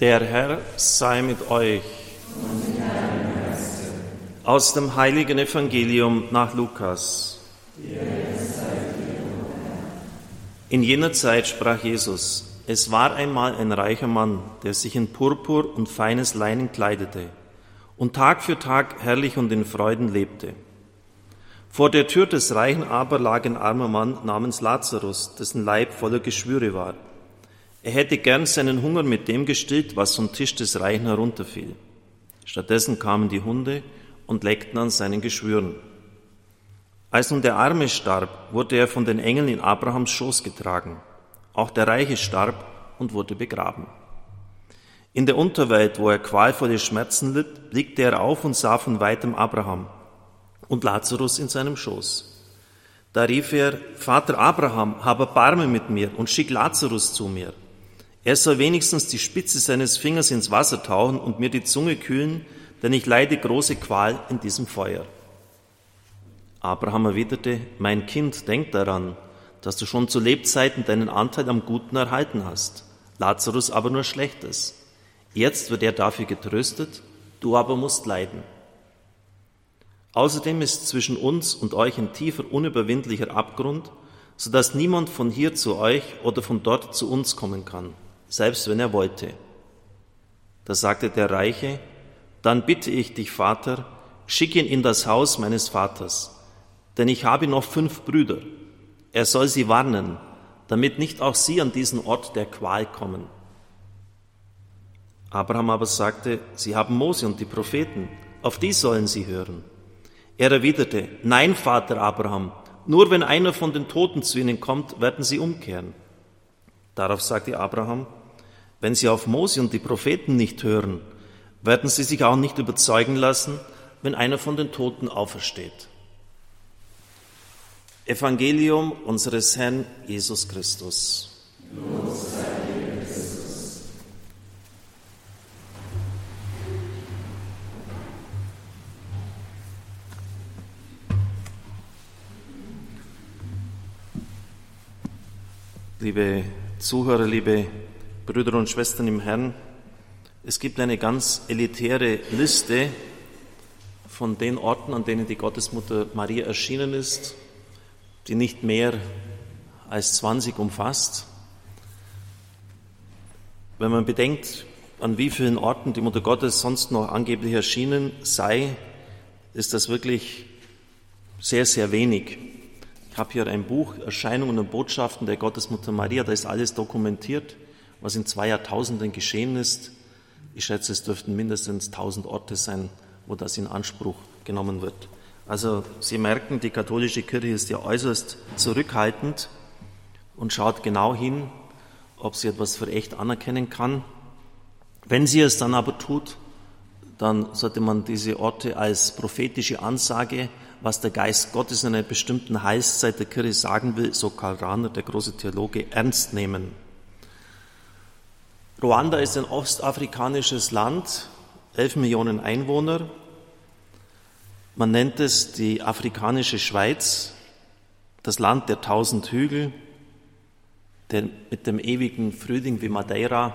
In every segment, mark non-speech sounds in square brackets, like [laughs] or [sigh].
Der Herr sei mit euch. Aus dem heiligen Evangelium nach Lukas. In jener Zeit sprach Jesus, es war einmal ein reicher Mann, der sich in Purpur und feines Leinen kleidete und Tag für Tag herrlich und in Freuden lebte. Vor der Tür des Reichen aber lag ein armer Mann namens Lazarus, dessen Leib voller Geschwüre war. Er hätte gern seinen Hunger mit dem gestillt, was vom Tisch des Reichen herunterfiel. Stattdessen kamen die Hunde und leckten an seinen Geschwüren. Als nun der Arme starb, wurde er von den Engeln in Abrahams Schoß getragen. Auch der Reiche starb und wurde begraben. In der Unterwelt, wo er qualvolle Schmerzen litt, blickte er auf und sah von weitem Abraham und Lazarus in seinem Schoß. Da rief er, Vater Abraham, habe Barme mit mir und schick Lazarus zu mir. Er soll wenigstens die Spitze seines Fingers ins Wasser tauchen und mir die Zunge kühlen, denn ich leide große Qual in diesem Feuer. Abraham erwiderte, mein Kind, denk daran, dass du schon zu Lebzeiten deinen Anteil am Guten erhalten hast, Lazarus aber nur Schlechtes. Jetzt wird er dafür getröstet, du aber musst leiden. Außerdem ist zwischen uns und euch ein tiefer, unüberwindlicher Abgrund, so dass niemand von hier zu euch oder von dort zu uns kommen kann selbst wenn er wollte. Da sagte der Reiche, dann bitte ich dich, Vater, schick ihn in das Haus meines Vaters, denn ich habe noch fünf Brüder. Er soll sie warnen, damit nicht auch sie an diesen Ort der Qual kommen. Abraham aber sagte, sie haben Mose und die Propheten, auf die sollen sie hören. Er erwiderte, nein, Vater Abraham, nur wenn einer von den Toten zu ihnen kommt, werden sie umkehren. Darauf sagte Abraham, wenn sie auf Mose und die Propheten nicht hören, werden sie sich auch nicht überzeugen lassen, wenn einer von den Toten aufersteht. Evangelium unseres Herrn Jesus Christus. Liebe Zuhörer, liebe Brüder und Schwestern im Herrn, es gibt eine ganz elitäre Liste von den Orten, an denen die Gottesmutter Maria erschienen ist, die nicht mehr als 20 umfasst. Wenn man bedenkt, an wie vielen Orten die Mutter Gottes sonst noch angeblich erschienen sei, ist das wirklich sehr, sehr wenig. Ich habe hier ein Buch, Erscheinungen und Botschaften der Gottesmutter Maria, da ist alles dokumentiert was in zwei Jahrtausenden geschehen ist. Ich schätze, es dürften mindestens tausend Orte sein, wo das in Anspruch genommen wird. Also Sie merken, die katholische Kirche ist ja äußerst zurückhaltend und schaut genau hin, ob sie etwas für echt anerkennen kann. Wenn sie es dann aber tut, dann sollte man diese Orte als prophetische Ansage, was der Geist Gottes in einer bestimmten Heilszeit der Kirche sagen will, so Karl Rahner, der große Theologe, ernst nehmen. Ruanda ist ein ostafrikanisches Land, elf Millionen Einwohner. Man nennt es die afrikanische Schweiz, das Land der tausend Hügel, der, mit dem ewigen Frühling wie Madeira.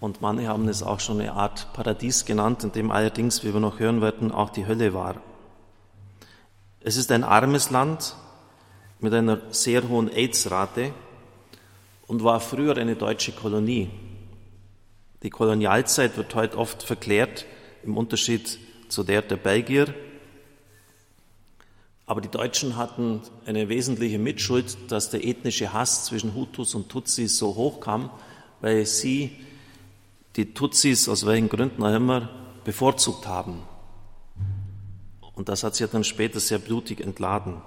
Und manche haben es auch schon eine Art Paradies genannt, in dem allerdings, wie wir noch hören werden, auch die Hölle war. Es ist ein armes Land mit einer sehr hohen AIDS-Rate und war früher eine deutsche Kolonie. Die Kolonialzeit wird heute oft verklärt im Unterschied zu der der Belgier. Aber die Deutschen hatten eine wesentliche Mitschuld, dass der ethnische Hass zwischen Hutus und Tutsis so hoch kam, weil sie die Tutsis aus welchen Gründen auch immer bevorzugt haben. Und das hat sich dann später sehr blutig entladen.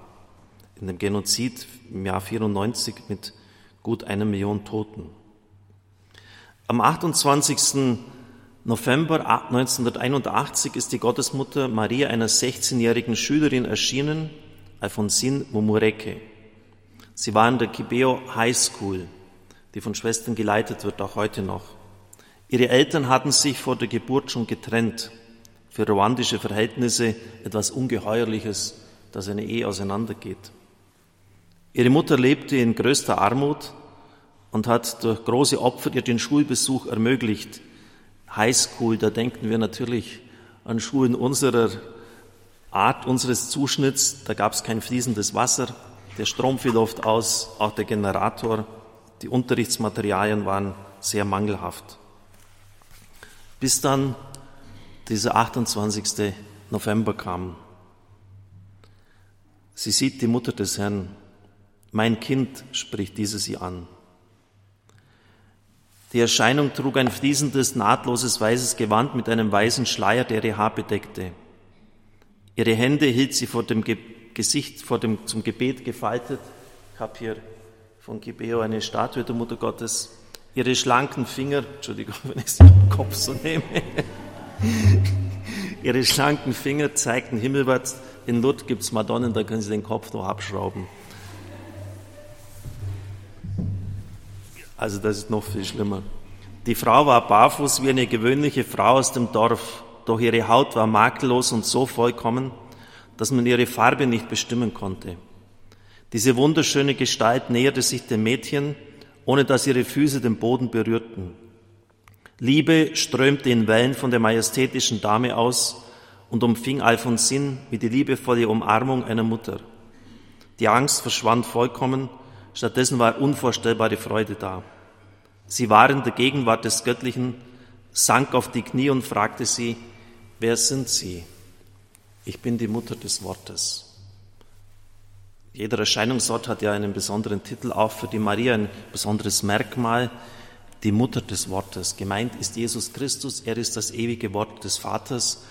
In dem Genozid im Jahr 94 mit gut einer Million Toten. Am 28. November 1981 ist die Gottesmutter Maria einer 16-jährigen Schülerin erschienen, Alfonsine Mumureke. Sie war in der Kibeo High School, die von Schwestern geleitet wird, auch heute noch. Ihre Eltern hatten sich vor der Geburt schon getrennt. Für ruandische Verhältnisse etwas Ungeheuerliches, dass eine Ehe auseinandergeht. Ihre Mutter lebte in größter Armut und hat durch große Opfer ihr den Schulbesuch ermöglicht. Highschool, da denken wir natürlich an Schulen unserer Art, unseres Zuschnitts. Da gab es kein fließendes Wasser, der Strom fiel oft aus, auch der Generator. Die Unterrichtsmaterialien waren sehr mangelhaft. Bis dann dieser 28. November kam. Sie sieht die Mutter des Herrn. Mein Kind, spricht diese sie an. Die Erscheinung trug ein fließendes, nahtloses weißes Gewand mit einem weißen Schleier, der ihr Haar bedeckte. Ihre Hände hielt sie vor dem Ge Gesicht, vor dem zum Gebet gefaltet. Ich habe hier von Gibeo eine Statue der Mutter Gottes. Ihre schlanken Finger, Entschuldigung, [laughs] wenn ich sie im Kopf so nehme, [laughs] ihre schlanken Finger zeigten himmelwärts. In Lourdes gibt es Madonnen, da können Sie den Kopf noch abschrauben. Also das ist noch viel schlimmer. Die Frau war barfuß wie eine gewöhnliche Frau aus dem Dorf, doch ihre Haut war makellos und so vollkommen, dass man ihre Farbe nicht bestimmen konnte. Diese wunderschöne Gestalt näherte sich dem Mädchen, ohne dass ihre Füße den Boden berührten. Liebe strömte in Wellen von der majestätischen Dame aus und umfing Alfonsin wie die liebevolle Umarmung einer Mutter. Die Angst verschwand vollkommen, stattdessen war unvorstellbare Freude da. Sie war in der Gegenwart des Göttlichen, sank auf die Knie und fragte sie, wer sind Sie? Ich bin die Mutter des Wortes. Jeder Erscheinungsort hat ja einen besonderen Titel, auch für die Maria ein besonderes Merkmal, die Mutter des Wortes. Gemeint ist Jesus Christus, er ist das ewige Wort des Vaters.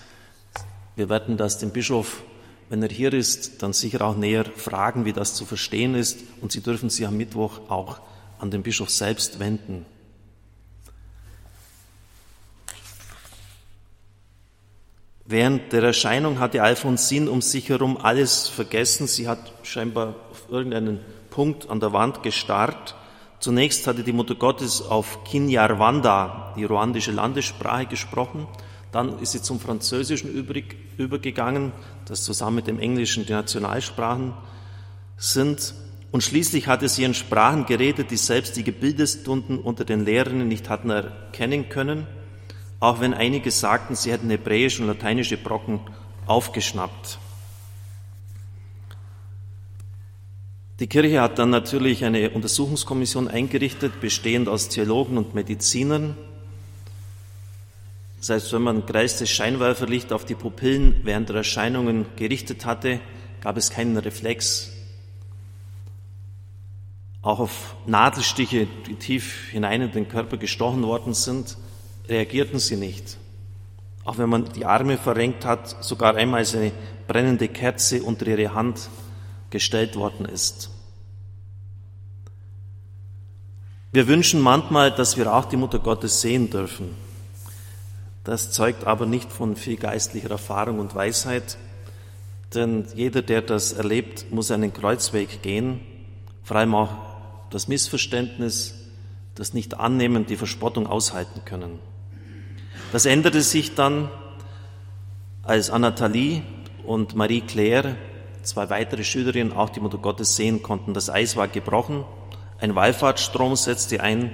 Wir werden das dem Bischof, wenn er hier ist, dann sicher auch näher fragen, wie das zu verstehen ist. Und Sie dürfen sich am Mittwoch auch an den Bischof selbst wenden. Während der Erscheinung hatte Alfonsin um sich herum alles vergessen. Sie hat scheinbar auf irgendeinen Punkt an der Wand gestarrt. Zunächst hatte die Mutter Gottes auf Kinyarwanda, die ruandische Landessprache, gesprochen. Dann ist sie zum Französischen übrig, übergegangen, das zusammen mit dem Englischen die Nationalsprachen sind. Und schließlich hatte sie in Sprachen geredet, die selbst die Gebildestunden unter den Lehrerinnen nicht hatten erkennen können auch wenn einige sagten, sie hätten hebräische und lateinische Brocken aufgeschnappt. Die Kirche hat dann natürlich eine Untersuchungskommission eingerichtet, bestehend aus Theologen und Medizinern. Das heißt, wenn man greistes Scheinwerferlicht auf die Pupillen während der Erscheinungen gerichtet hatte, gab es keinen Reflex. Auch auf Nadelstiche, die tief hinein in den Körper gestochen worden sind, reagierten sie nicht. Auch wenn man die Arme verrenkt hat, sogar einmal eine brennende Kerze unter ihre Hand gestellt worden ist. Wir wünschen manchmal, dass wir auch die Mutter Gottes sehen dürfen. Das zeugt aber nicht von viel geistlicher Erfahrung und Weisheit, denn jeder, der das erlebt, muss einen Kreuzweg gehen, vor allem auch das Missverständnis, das Nicht-Annehmen, die Verspottung aushalten können. Das änderte sich dann, als Anathalie und Marie-Claire, zwei weitere Schülerinnen, auch die Mutter Gottes sehen konnten. Das Eis war gebrochen, ein Wallfahrtsstrom setzte ein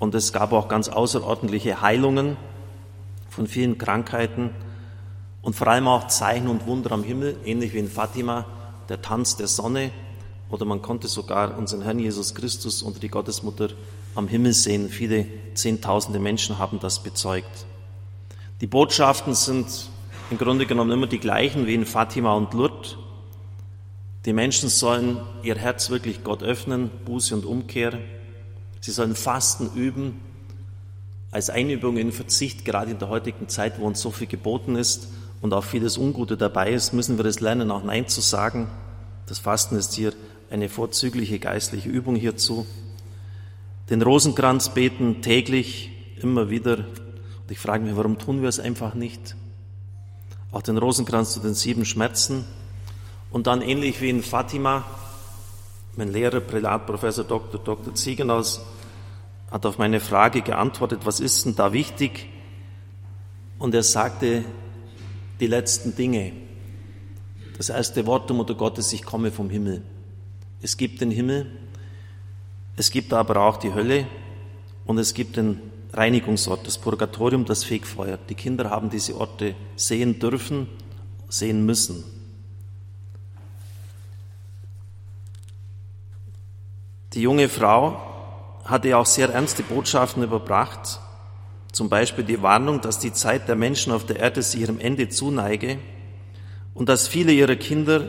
und es gab auch ganz außerordentliche Heilungen von vielen Krankheiten und vor allem auch Zeichen und Wunder am Himmel, ähnlich wie in Fatima, der Tanz der Sonne oder man konnte sogar unseren Herrn Jesus Christus und die Gottesmutter am Himmel sehen. Viele Zehntausende Menschen haben das bezeugt. Die Botschaften sind im Grunde genommen immer die gleichen wie in Fatima und Lourdes. Die Menschen sollen ihr Herz wirklich Gott öffnen, Buße und Umkehr. Sie sollen Fasten üben, als Einübung in Verzicht, gerade in der heutigen Zeit, wo uns so viel geboten ist und auch vieles Ungute dabei ist, müssen wir das lernen, auch Nein zu sagen. Das Fasten ist hier eine vorzügliche geistliche Übung hierzu den Rosenkranz beten täglich, immer wieder. Und ich frage mich, warum tun wir es einfach nicht? Auch den Rosenkranz zu den sieben Schmerzen. Und dann ähnlich wie in Fatima, mein Lehrer, Prälat, Professor Dr. Dr. Ziegenhaus, hat auf meine Frage geantwortet, was ist denn da wichtig? Und er sagte die letzten Dinge. Das erste Wort der Mutter Gottes, ich komme vom Himmel. Es gibt den Himmel, Es gibt aber auch die Hölle und es gibt den Reinigungsort, das Purgatorium, das Fegfeuer. Die Kinder haben diese Orte sehen dürfen, sehen müssen. Die junge Frau hatte auch sehr ernste Botschaften überbracht, zum Beispiel die Warnung, dass die Zeit der Menschen auf der Erde sich ihrem Ende zuneige und dass viele ihrer Kinder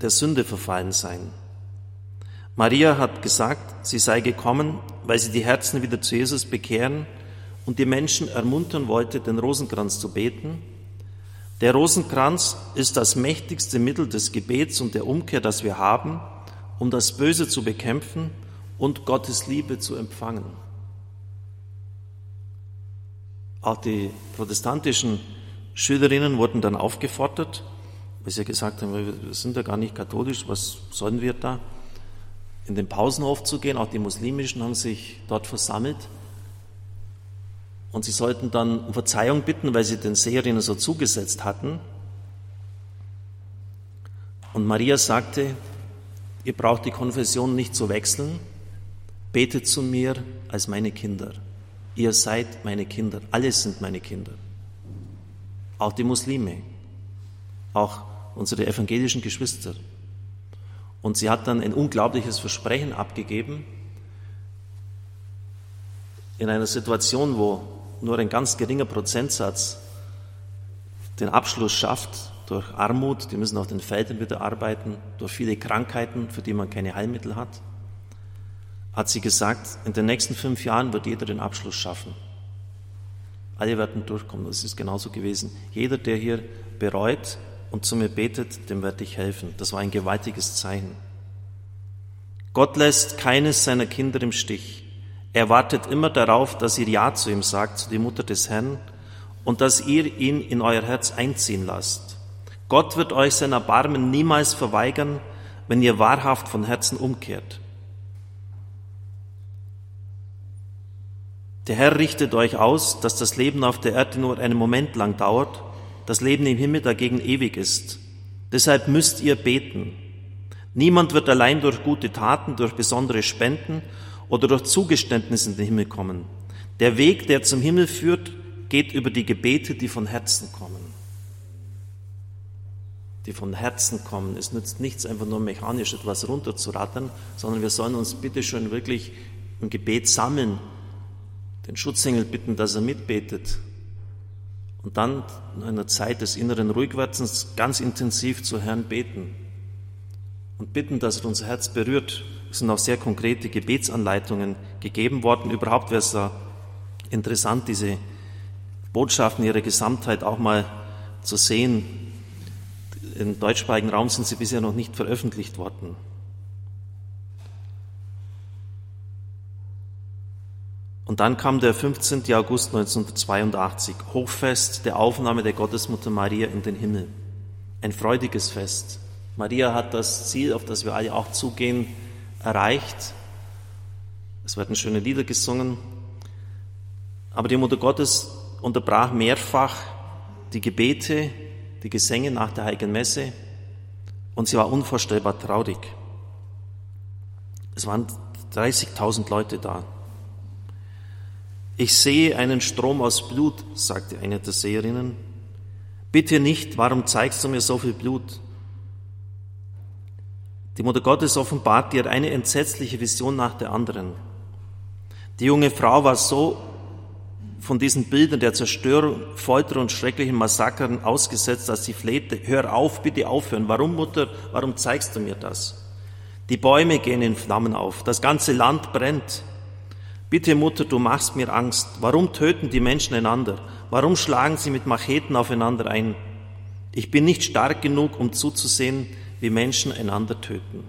der Sünde verfallen seien. Maria hat gesagt, sie sei gekommen, weil sie die Herzen wieder zu Jesus bekehren und die Menschen ermuntern wollte, den Rosenkranz zu beten. Der Rosenkranz ist das mächtigste Mittel des Gebets und der Umkehr, das wir haben, um das Böse zu bekämpfen und Gottes Liebe zu empfangen. Auch die protestantischen Schülerinnen wurden dann aufgefordert, weil sie gesagt haben, wir sind ja gar nicht katholisch, was sollen wir da? In den Pausenhof zu gehen, auch die muslimischen haben sich dort versammelt und sie sollten dann um Verzeihung bitten, weil sie den Seherinnen so zugesetzt hatten. Und Maria sagte, ihr braucht die Konfession nicht zu wechseln, betet zu mir als meine Kinder. Ihr seid meine Kinder, alles sind meine Kinder. Auch die Muslime, auch unsere evangelischen Geschwister. Und sie hat dann ein unglaubliches Versprechen abgegeben in einer Situation, wo nur ein ganz geringer Prozentsatz den Abschluss schafft durch Armut, die müssen auf den Feldern wieder arbeiten, durch viele Krankheiten, für die man keine Heilmittel hat, hat sie gesagt, in den nächsten fünf Jahren wird jeder den Abschluss schaffen. Alle werden durchkommen. Das ist genauso gewesen. Jeder, der hier bereut und zu mir betet, dem werde ich helfen. Das war ein gewaltiges Zeichen. Gott lässt keines seiner Kinder im Stich. Er wartet immer darauf, dass ihr Ja zu ihm sagt, zu die Mutter des Herrn, und dass ihr ihn in euer Herz einziehen lasst. Gott wird euch sein Erbarmen niemals verweigern, wenn ihr wahrhaft von Herzen umkehrt. Der Herr richtet euch aus, dass das Leben auf der Erde nur einen Moment lang dauert, das Leben im Himmel dagegen ewig ist. Deshalb müsst ihr beten. Niemand wird allein durch gute Taten, durch besondere Spenden oder durch Zugeständnisse in den Himmel kommen. Der Weg, der zum Himmel führt, geht über die Gebete, die von Herzen kommen. Die von Herzen kommen. Es nützt nichts, einfach nur mechanisch etwas runterzurattern, sondern wir sollen uns bitte schön wirklich im Gebet sammeln den Schutzengel bitten, dass er mitbetet und dann in einer Zeit des inneren Ruhigwerdens ganz intensiv zu Herrn beten und bitten, dass er unser Herz berührt. Es sind auch sehr konkrete Gebetsanleitungen gegeben worden. Überhaupt wäre es da interessant, diese Botschaften ihrer Gesamtheit auch mal zu sehen. Im deutschsprachigen Raum sind sie bisher noch nicht veröffentlicht worden. Und dann kam der 15. August 1982, Hochfest der Aufnahme der Gottesmutter Maria in den Himmel. Ein freudiges Fest. Maria hat das Ziel, auf das wir alle auch zugehen, erreicht. Es werden schöne Lieder gesungen. Aber die Mutter Gottes unterbrach mehrfach die Gebete, die Gesänge nach der Heiligen Messe und sie war unvorstellbar traurig. Es waren 30.000 Leute da. Ich sehe einen Strom aus Blut, sagte eine der Seherinnen. Bitte nicht, warum zeigst du mir so viel Blut? Die Mutter Gottes offenbart ihr eine entsetzliche Vision nach der anderen. Die junge Frau war so von diesen Bildern der Zerstörung, Folter und schrecklichen Massakern ausgesetzt, dass sie flehte, hör auf, bitte aufhören. Warum, Mutter, warum zeigst du mir das? Die Bäume gehen in Flammen auf, das ganze Land brennt. Bitte Mutter, du machst mir Angst. Warum töten die Menschen einander? Warum schlagen sie mit Macheten aufeinander ein? Ich bin nicht stark genug, um zuzusehen, wie Menschen einander töten.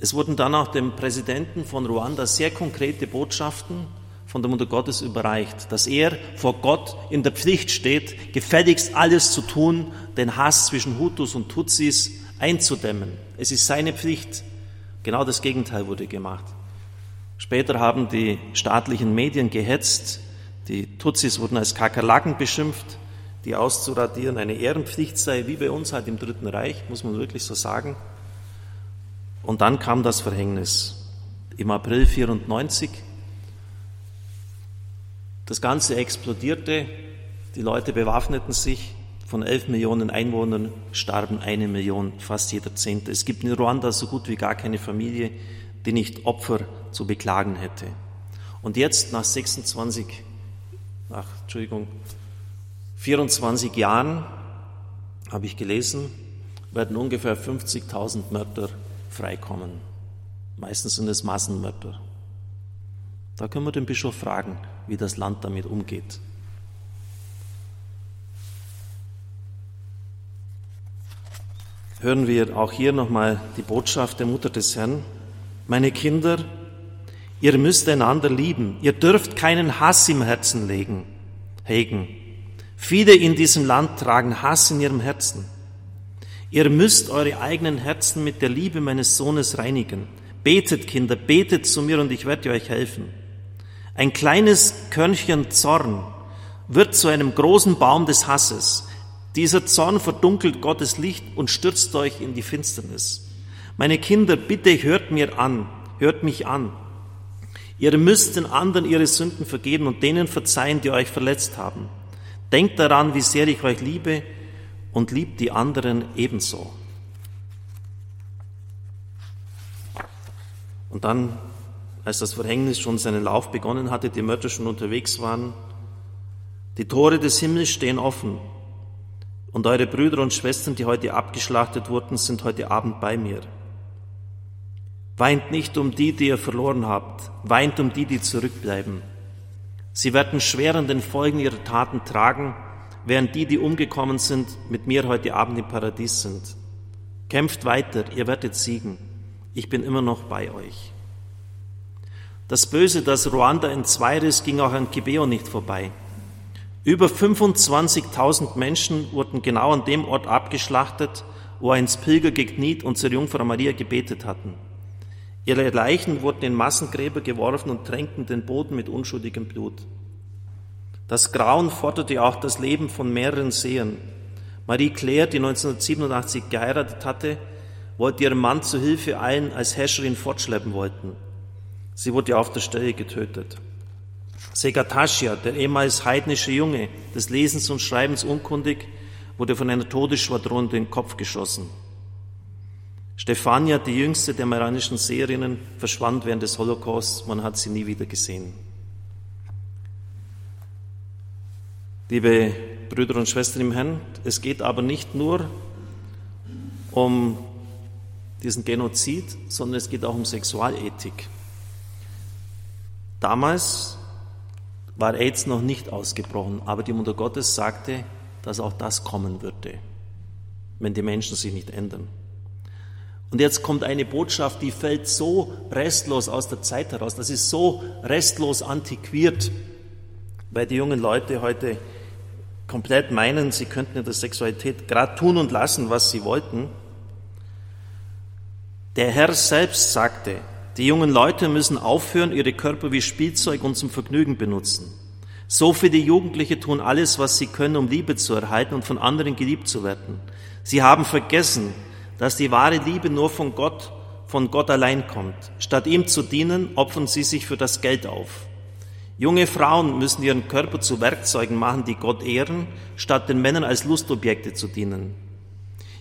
Es wurden dann auch dem Präsidenten von Ruanda sehr konkrete Botschaften von der Mutter Gottes überreicht, dass er vor Gott in der Pflicht steht, gefälligst alles zu tun, den Hass zwischen Hutus und Tutsis einzudämmen. Es ist seine Pflicht, Genau das Gegenteil wurde gemacht. Später haben die staatlichen Medien gehetzt, die Tutsis wurden als Kakerlaken beschimpft, die auszuradieren eine Ehrenpflicht sei, wie bei uns halt im Dritten Reich, muss man wirklich so sagen. Und dann kam das Verhängnis. Im April 94. Das Ganze explodierte. Die Leute bewaffneten sich. Von elf Millionen Einwohnern starben eine Million, fast jeder Zehnte. Es gibt in Ruanda so gut wie gar keine Familie, die nicht Opfer zu beklagen hätte. Und jetzt nach 26, ach, Entschuldigung, 24 Jahren, habe ich gelesen, werden ungefähr 50.000 Mörder freikommen. Meistens sind es Massenmörder. Da können wir den Bischof fragen, wie das Land damit umgeht. Hören wir auch hier nochmal die Botschaft der Mutter des Herrn. Meine Kinder, ihr müsst einander lieben. Ihr dürft keinen Hass im Herzen legen, hegen. Viele in diesem Land tragen Hass in ihrem Herzen. Ihr müsst eure eigenen Herzen mit der Liebe meines Sohnes reinigen. Betet, Kinder, betet zu mir und ich werde euch helfen. Ein kleines Körnchen Zorn wird zu einem großen Baum des Hasses. Dieser Zorn verdunkelt Gottes Licht und stürzt euch in die Finsternis. Meine Kinder, bitte hört mir an, hört mich an. Ihr müsst den anderen ihre Sünden vergeben und denen verzeihen, die euch verletzt haben. Denkt daran, wie sehr ich euch liebe und liebt die anderen ebenso. Und dann, als das Verhängnis schon seinen Lauf begonnen hatte, die Mörder schon unterwegs waren, die Tore des Himmels stehen offen und eure Brüder und Schwestern, die heute abgeschlachtet wurden, sind heute Abend bei mir. Weint nicht um die, die ihr verloren habt, weint um die, die zurückbleiben. Sie werden schwer an den Folgen ihrer Taten tragen, während die, die umgekommen sind, mit mir heute Abend im Paradies sind. Kämpft weiter, ihr werdet siegen. Ich bin immer noch bei euch. Das Böse, das Ruanda in entzweiris, ging auch an Kibeo nicht vorbei. Über 25.000 Menschen wurden genau an dem Ort abgeschlachtet, wo einst Pilger gekniet und zur Jungfrau Maria gebetet hatten. Ihre Leichen wurden in Massengräber geworfen und tränkten den Boden mit unschuldigem Blut. Das Grauen forderte auch das Leben von mehreren Sehern. Marie Claire, die 1987 geheiratet hatte, wollte ihren Mann zu Hilfe eilen, als Herrscherin fortschleppen wollten. Sie wurde auf der Stelle getötet. Segatashia, der ehemals heidnische Junge, des Lesens und Schreibens unkundig, wurde von einer Todesschwadron den Kopf geschossen. Stefania, die jüngste der maranischen Seherinnen, verschwand während des Holocausts. Man hat sie nie wieder gesehen. Liebe Brüder und Schwestern im Herrn, es geht aber nicht nur um diesen Genozid, sondern es geht auch um Sexualethik. Damals war AIDS noch nicht ausgebrochen, aber die Mutter Gottes sagte, dass auch das kommen würde, wenn die Menschen sich nicht ändern. Und jetzt kommt eine Botschaft, die fällt so restlos aus der Zeit heraus, das ist so restlos antiquiert, weil die jungen Leute heute komplett meinen, sie könnten in der Sexualität gerade tun und lassen, was sie wollten. Der Herr selbst sagte, die jungen Leute müssen aufhören, ihre Körper wie Spielzeug und zum Vergnügen benutzen. So viele Jugendliche tun alles, was sie können, um Liebe zu erhalten und von anderen geliebt zu werden. Sie haben vergessen, dass die wahre Liebe nur von Gott, von Gott allein kommt. Statt ihm zu dienen, opfern sie sich für das Geld auf. Junge Frauen müssen ihren Körper zu Werkzeugen machen, die Gott ehren, statt den Männern als Lustobjekte zu dienen.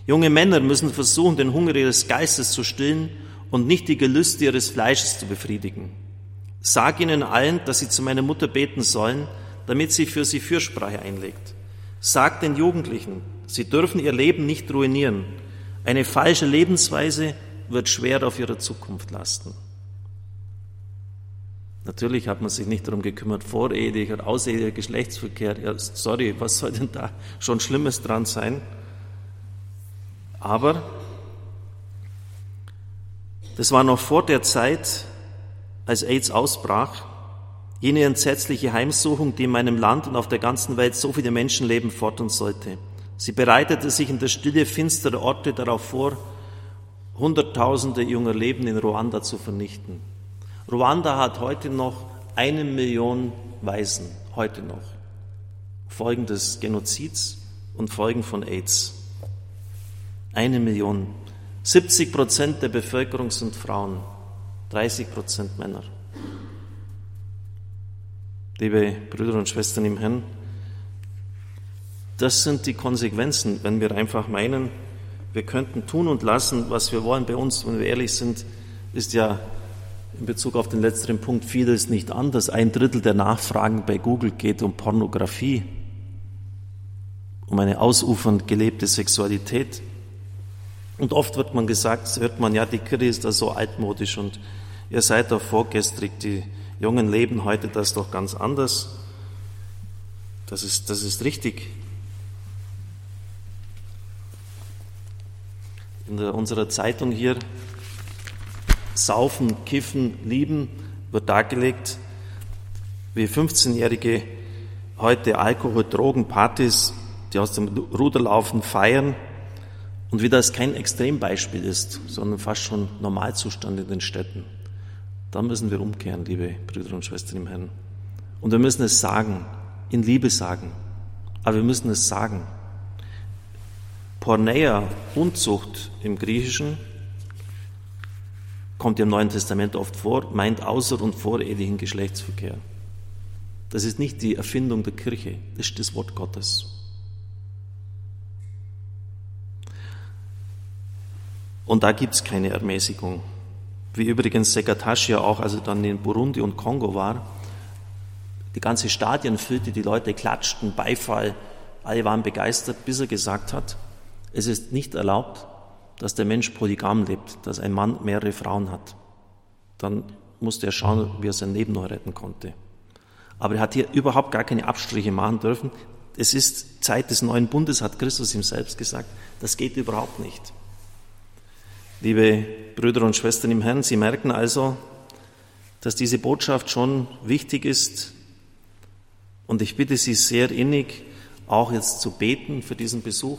Junge Männer müssen versuchen, den Hunger ihres Geistes zu stillen und nicht die Gelüste ihres Fleisches zu befriedigen. Sag ihnen allen, dass sie zu meiner Mutter beten sollen, damit sie für sie Fürsprache einlegt. Sag den Jugendlichen, sie dürfen ihr Leben nicht ruinieren, eine falsche Lebensweise wird schwer auf ihrer Zukunft lasten. Natürlich hat man sich nicht darum gekümmert, vorehelicher, außerehelicher Geschlechtsverkehr. Ja, sorry, was soll denn da schon Schlimmes dran sein? Aber das war noch vor der Zeit, als AIDS ausbrach, jene entsetzliche Heimsuchung, die in meinem Land und auf der ganzen Welt so viele Menschenleben fordern sollte. Sie bereitete sich in der Stille finsterer Orte darauf vor, Hunderttausende junger Leben in Ruanda zu vernichten. Ruanda hat heute noch eine Million Waisen, heute noch. Folgen des Genozids und Folgen von AIDS. Eine Million. 70 Prozent der Bevölkerung sind Frauen, 30 Prozent Männer. Liebe Brüder und Schwestern im Herrn, das sind die Konsequenzen, wenn wir einfach meinen, wir könnten tun und lassen, was wir wollen. Bei uns, wenn wir ehrlich sind, ist ja in Bezug auf den letzteren Punkt vieles nicht anders. Ein Drittel der Nachfragen bei Google geht um Pornografie, um eine ausufernd gelebte Sexualität. Und oft wird man gesagt, hört man, ja, die Kirche ist da so altmodisch und ihr seid doch vorgestrig, die Jungen leben heute das doch ganz anders. Das ist, das ist richtig. In der, unserer Zeitung hier Saufen, Kiffen, Lieben wird dargelegt, wie 15-Jährige heute Alkohol, Drogen, Partys, die aus dem Ruder laufen, feiern und wie das kein Extrembeispiel ist, sondern fast schon Normalzustand in den Städten. Da müssen wir umkehren, liebe Brüder und Schwestern im Herrn. Und wir müssen es sagen, in Liebe sagen. Aber wir müssen es sagen. Porneia, Unzucht im Griechischen, kommt im Neuen Testament oft vor, meint außer- und vorehelichen Geschlechtsverkehr. Das ist nicht die Erfindung der Kirche, das ist das Wort Gottes. Und da gibt es keine Ermäßigung. Wie übrigens Sekatashi auch, als er dann in Burundi und Kongo war, die ganze Stadien füllte, die Leute klatschten, Beifall, alle waren begeistert, bis er gesagt hat, es ist nicht erlaubt, dass der Mensch polygam lebt, dass ein Mann mehrere Frauen hat. Dann musste er schauen, wie er sein Leben noch retten konnte. Aber er hat hier überhaupt gar keine Abstriche machen dürfen. Es ist Zeit des neuen Bundes, hat Christus ihm selbst gesagt. Das geht überhaupt nicht. Liebe Brüder und Schwestern im Herrn, Sie merken also, dass diese Botschaft schon wichtig ist. Und ich bitte Sie sehr innig, auch jetzt zu beten für diesen Besuch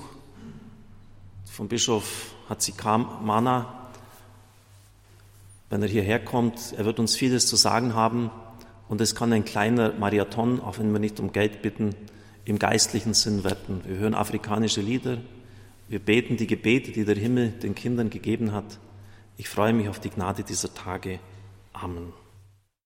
vom Bischof Hatzikam Mana. Wenn er hierher kommt, er wird uns vieles zu sagen haben und es kann ein kleiner Marathon, auch wenn wir nicht um Geld bitten, im geistlichen Sinn werden. Wir hören afrikanische Lieder, wir beten die Gebete, die der Himmel den Kindern gegeben hat. Ich freue mich auf die Gnade dieser Tage. Amen.